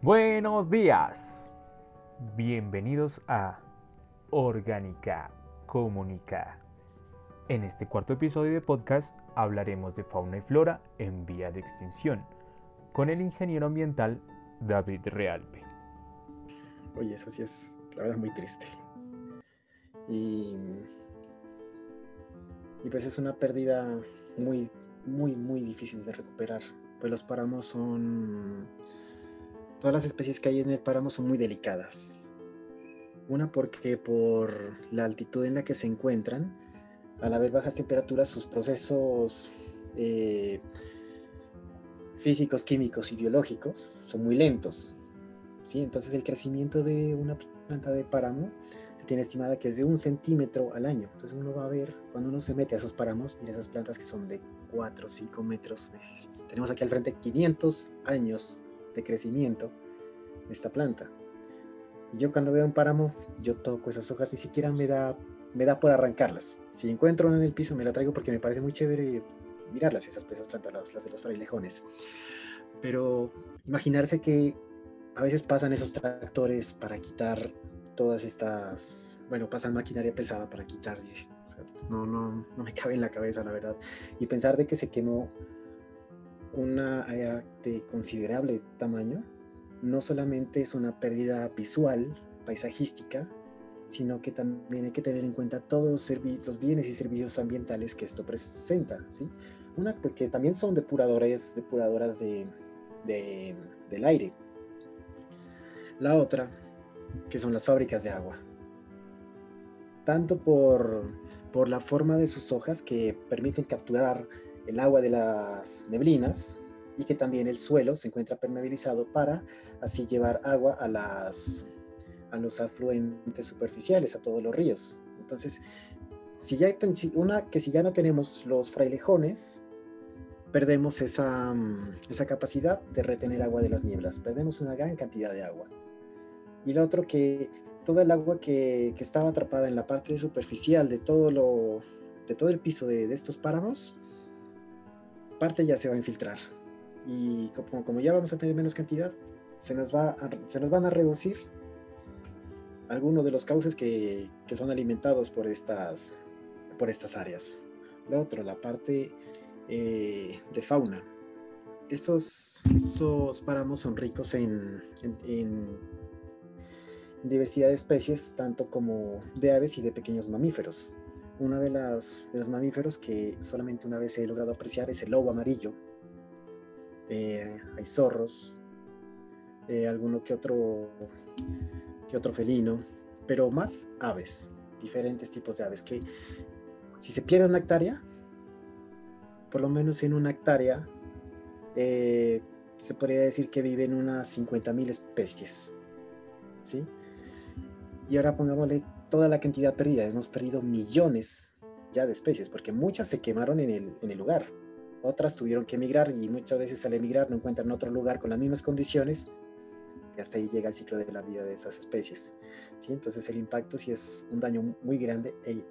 Buenos días. Bienvenidos a Orgánica Comunica. En este cuarto episodio de podcast hablaremos de fauna y flora en vía de extinción con el ingeniero ambiental David Realpe. Oye, eso sí es, la verdad, muy triste. Y, y pues es una pérdida muy, muy, muy difícil de recuperar. Pues los páramos son... Todas las especies que hay en el páramo son muy delicadas. Una porque por la altitud en la que se encuentran, al haber bajas temperaturas, sus procesos eh, físicos, químicos y biológicos son muy lentos. ¿sí? Entonces el crecimiento de una planta de páramo se tiene estimada que es de un centímetro al año. Entonces uno va a ver, cuando uno se mete a esos páramos, mira esas plantas que son de 4 o 5 metros. Tenemos aquí al frente 500 años de crecimiento de esta planta. Y yo cuando veo un páramo, yo toco esas hojas, ni siquiera me da, me da por arrancarlas. Si encuentro una en el piso, me la traigo porque me parece muy chévere mirarlas, esas, esas plantas, las, las de los frailejones. Pero imaginarse que a veces pasan esos tractores para quitar todas estas, bueno, pasan maquinaria pesada para quitar, no, no, no me cabe en la cabeza, la verdad. Y pensar de que se quemó una área de considerable tamaño, no solamente es una pérdida visual, paisajística, sino que también hay que tener en cuenta todos los, los bienes y servicios ambientales que esto presenta, ¿sí? Una, porque también son depuradores, depuradoras de, de, del aire. La otra, que son las fábricas de agua. Tanto por, por la forma de sus hojas que permiten capturar el agua de las neblinas y que también el suelo se encuentra permeabilizado para así llevar agua a, las, a los afluentes superficiales, a todos los ríos. Entonces, si ya una que si ya no tenemos los frailejones, perdemos esa, esa capacidad de retener agua de las nieblas, perdemos una gran cantidad de agua. Y lo otro que toda el agua que, que estaba atrapada en la parte superficial de todo, lo, de todo el piso de estos páramos, parte ya se va a infiltrar. Y como, ya vamos a tener menos cantidad, se nos, va se nos van a reducir algunos de los cauces que, que, son alimentados por estas, por estas áreas. Lo otro, la parte eh, de fauna. Estos, estos páramos son ricos en, diversidad de especies, tanto como de aves y de pequeños mamíferos. Uno de, las, de los mamíferos que solamente una vez he logrado apreciar es el lobo amarillo. Eh, hay zorros, eh, alguno que otro, que otro felino, pero más aves, diferentes tipos de aves que si se pierde una hectárea, por lo menos en una hectárea, eh, se podría decir que viven unas 50.000 especies. ¿sí? Y ahora pongámosle toda la cantidad perdida. Hemos perdido millones ya de especies, porque muchas se quemaron en el, en el lugar. Otras tuvieron que emigrar y muchas veces al emigrar no encuentran otro lugar con las mismas condiciones. Y hasta ahí llega el ciclo de la vida de esas especies. ¿sí? Entonces el impacto sí es un daño muy grande e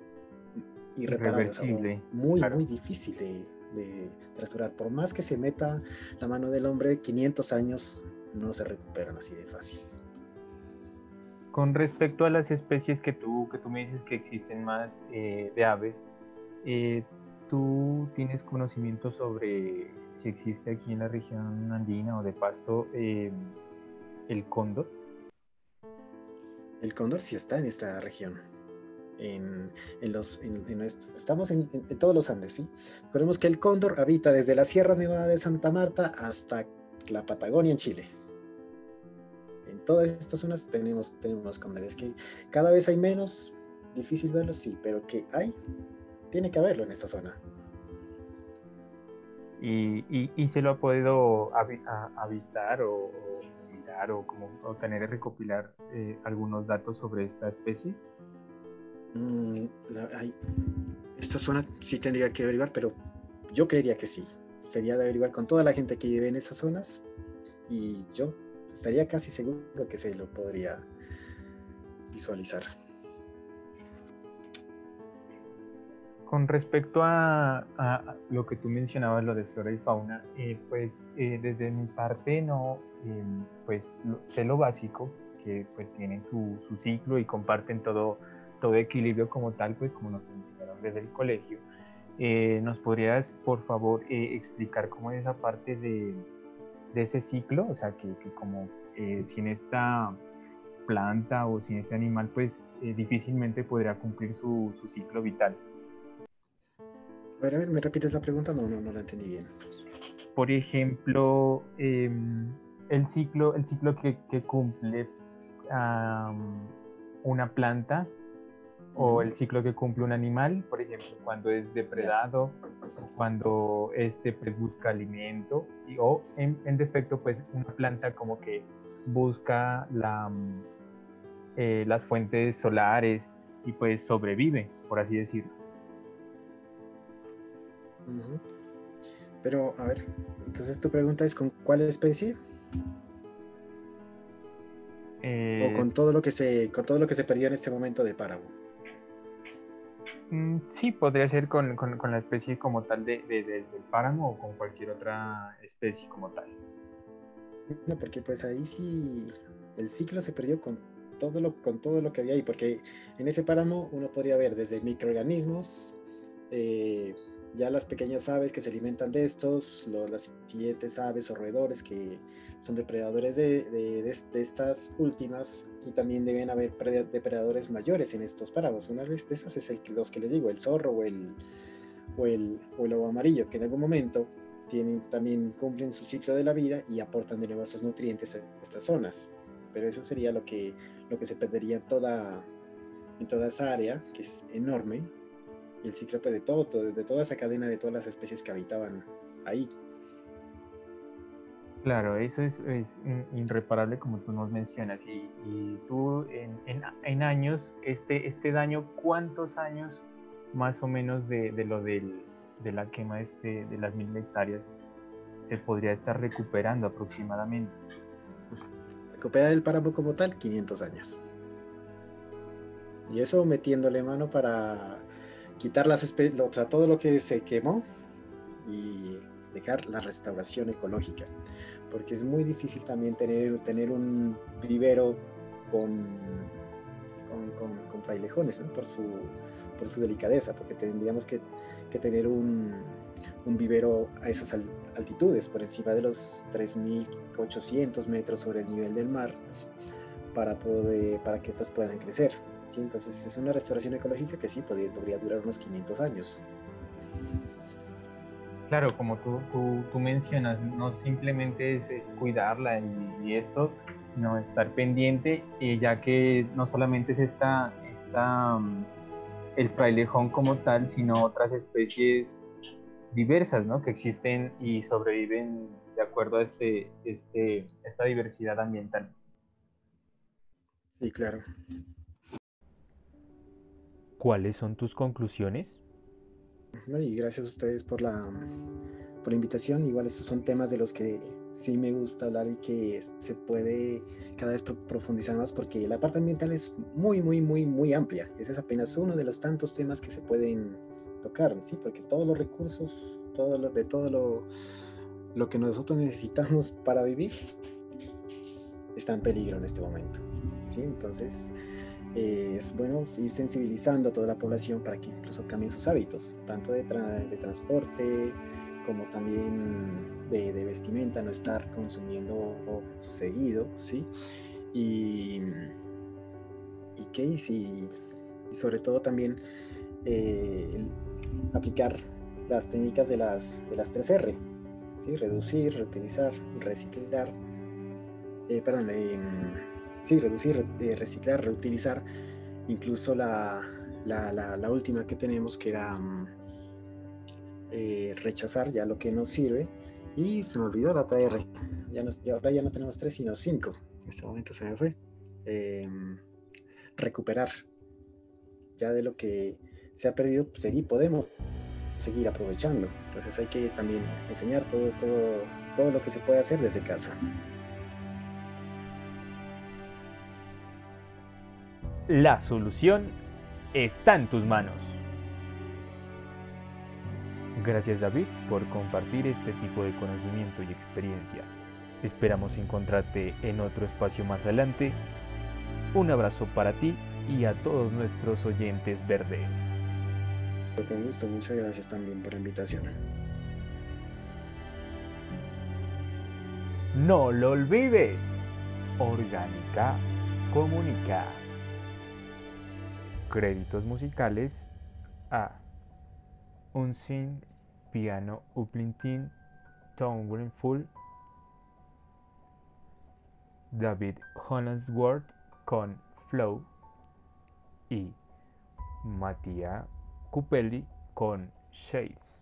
irreparable. O sea, muy, claro. muy difícil de, de restaurar. Por más que se meta la mano del hombre, 500 años no se recuperan así de fácil. Con respecto a las especies que tú, que tú me dices que existen más eh, de aves, eh, ¿tú tienes conocimiento sobre si existe aquí en la región andina o de Pasto eh, el cóndor? El cóndor sí está en esta región en, en los, en, estamos en, en, todos los Andes, ¿sí? Recordemos que el cóndor habita desde la Sierra Nevada de Santa Marta hasta la Patagonia en Chile. En todas estas zonas tenemos, tenemos cóndores que cada vez hay menos, difícil verlos, sí, pero que hay, tiene que haberlo en esta zona. ¿Y, y, y se lo ha podido avistar o, o mirar o como o tener y recopilar eh, algunos datos sobre esta especie? Mm, la, hay, esta zona sí tendría que averiguar, pero yo creería que sí. Sería de averiguar con toda la gente que vive en esas zonas y yo estaría casi seguro que se lo podría visualizar. Con respecto a, lo que tú mencionabas, lo de flora y fauna, eh, pues eh, desde mi parte no, em, pues sé lo básico, que pues tienen su, ciclo y comparten todo, todo equilibrio como tal, pues como nos enseñaron desde el colegio. Eh, ¿Nos podrías, por favor, explicar cómo es esa parte de, de ese ciclo? O sea, que, que como sin esta planta o sin este animal, pues difícilmente podría cumplir su, su ciclo vital. A ver, a ver, ¿me repites la pregunta? No, no, no la entendí bien. Por ejemplo, em, el ciclo, el ciclo que, cumple una planta o el ciclo que cumple un animal, por ejemplo, cuando es depredado, cuando este pues, busca alimento, y, o en, defecto, pues una planta como que busca la, eh, las fuentes solares y pues sobrevive, por así decirlo. Pero, a ver, entonces tu pregunta es con cuál especie? o eh, con todo lo que se, con todo lo que se perdió en este momento de páramo. Mm, sí, podría ser con, la especie como tal de, del páramo o con cualquier otra especie como tal. No, porque pues ahí sí el ciclo se perdió con todo lo, con todo lo que había ahí, porque en ese páramo uno podría ver desde microorganismos, eh, ya las pequeñas aves que se alimentan de estos, las siguientes aves o roedores que son depredadores de, estas últimas y también deben haber depredadores mayores en estos páramos. Una de esas es el, los que les digo, el zorro o el, o el, o lobo amarillo, que en algún momento tienen, también cumplen su ciclo de la vida y aportan de nuevo esos nutrientes a estas zonas. Pero eso sería lo que, lo que se perdería toda, en toda esa área, que es enorme, y el cíclope de todo, de toda esa cadena de todas las especies que habitaban ahí. Claro, eso es, irreparable como tú nos mencionas. Y, tú en, años, este, este daño, ¿cuántos años más o menos de, lo del, de la quema este, de las mil hectáreas se podría estar recuperando aproximadamente? Recuperar el páramo como tal, 500 años. Y eso metiéndole mano para quitar las o sea, todo lo que se quemó y dejar la restauración ecológica, porque es muy difícil también tener, tener un vivero con, con, frailejones, por, su, por su delicadeza, porque tendríamos que, que tener un, un, vivero a esas altitudes, por encima de los 3.800 metros sobre el nivel del mar, para, poder, para que estas puedan crecer. ¿sí? Entonces es una restauración ecológica que sí podría, podría durar unos 500 años. Claro, como tú, tú, mencionas, no simplemente es, cuidarla y, esto, no estar pendiente, eh, ya que no solamente es esta, esta, mm, el frailejón como tal, sino otras especies diversas ¿no? que existen y sobreviven de acuerdo a este, este, esta diversidad ambiental. Sí, claro. ¿Cuáles son tus conclusiones? Y gracias a ustedes por la, por la invitación. Igual estos son temas de los que sí me gusta hablar y que se puede cada vez profundizar más porque la parte ambiental es muy, muy, muy, muy amplia. Ese es apenas uno de los tantos temas que se pueden tocar, ¿sí? Porque todos los recursos, todo lo, de todo lo, lo que nosotros necesitamos para vivir está en peligro en este momento, ¿sí? Entonces es bueno ir sensibilizando a toda la población para que incluso cambien sus hábitos, tanto de, de transporte como también de, vestimenta, no estar consumiendo seguido, ¿sí? Y, y que y, sobre todo también eh, aplicar las técnicas de las, de las 3R, ¿sí? Reducir, reutilizar, reciclar, eh, perdón, eh, sí, reducir, eh, reciclar, reutilizar. Incluso la, la, última que tenemos que era mm, eh, rechazar ya lo que nos sirve. Y se me olvidó la TR. Ya, ahora ya no tenemos tres, sino cinco. En este momento se me fue. Em, recuperar. Ya de lo que se ha perdido, pues, seguir, podemos seguir aprovechando. Entonces hay que también enseñar todo, todo, todo lo que se puede hacer desde casa. La solución está en tus manos. Gracias David por compartir este tipo de conocimiento y experiencia. Esperamos encontrarte en otro espacio más adelante. Un abrazo para ti y a todos nuestros oyentes verdes. Con gusto, muchas gracias también por la invitación. No lo olvides. Orgánica Comunica. Créditos musicales a Unseen Piano Uplintin Town Full David Hollandsworth con Flow y Mattia Cupelli con Shades.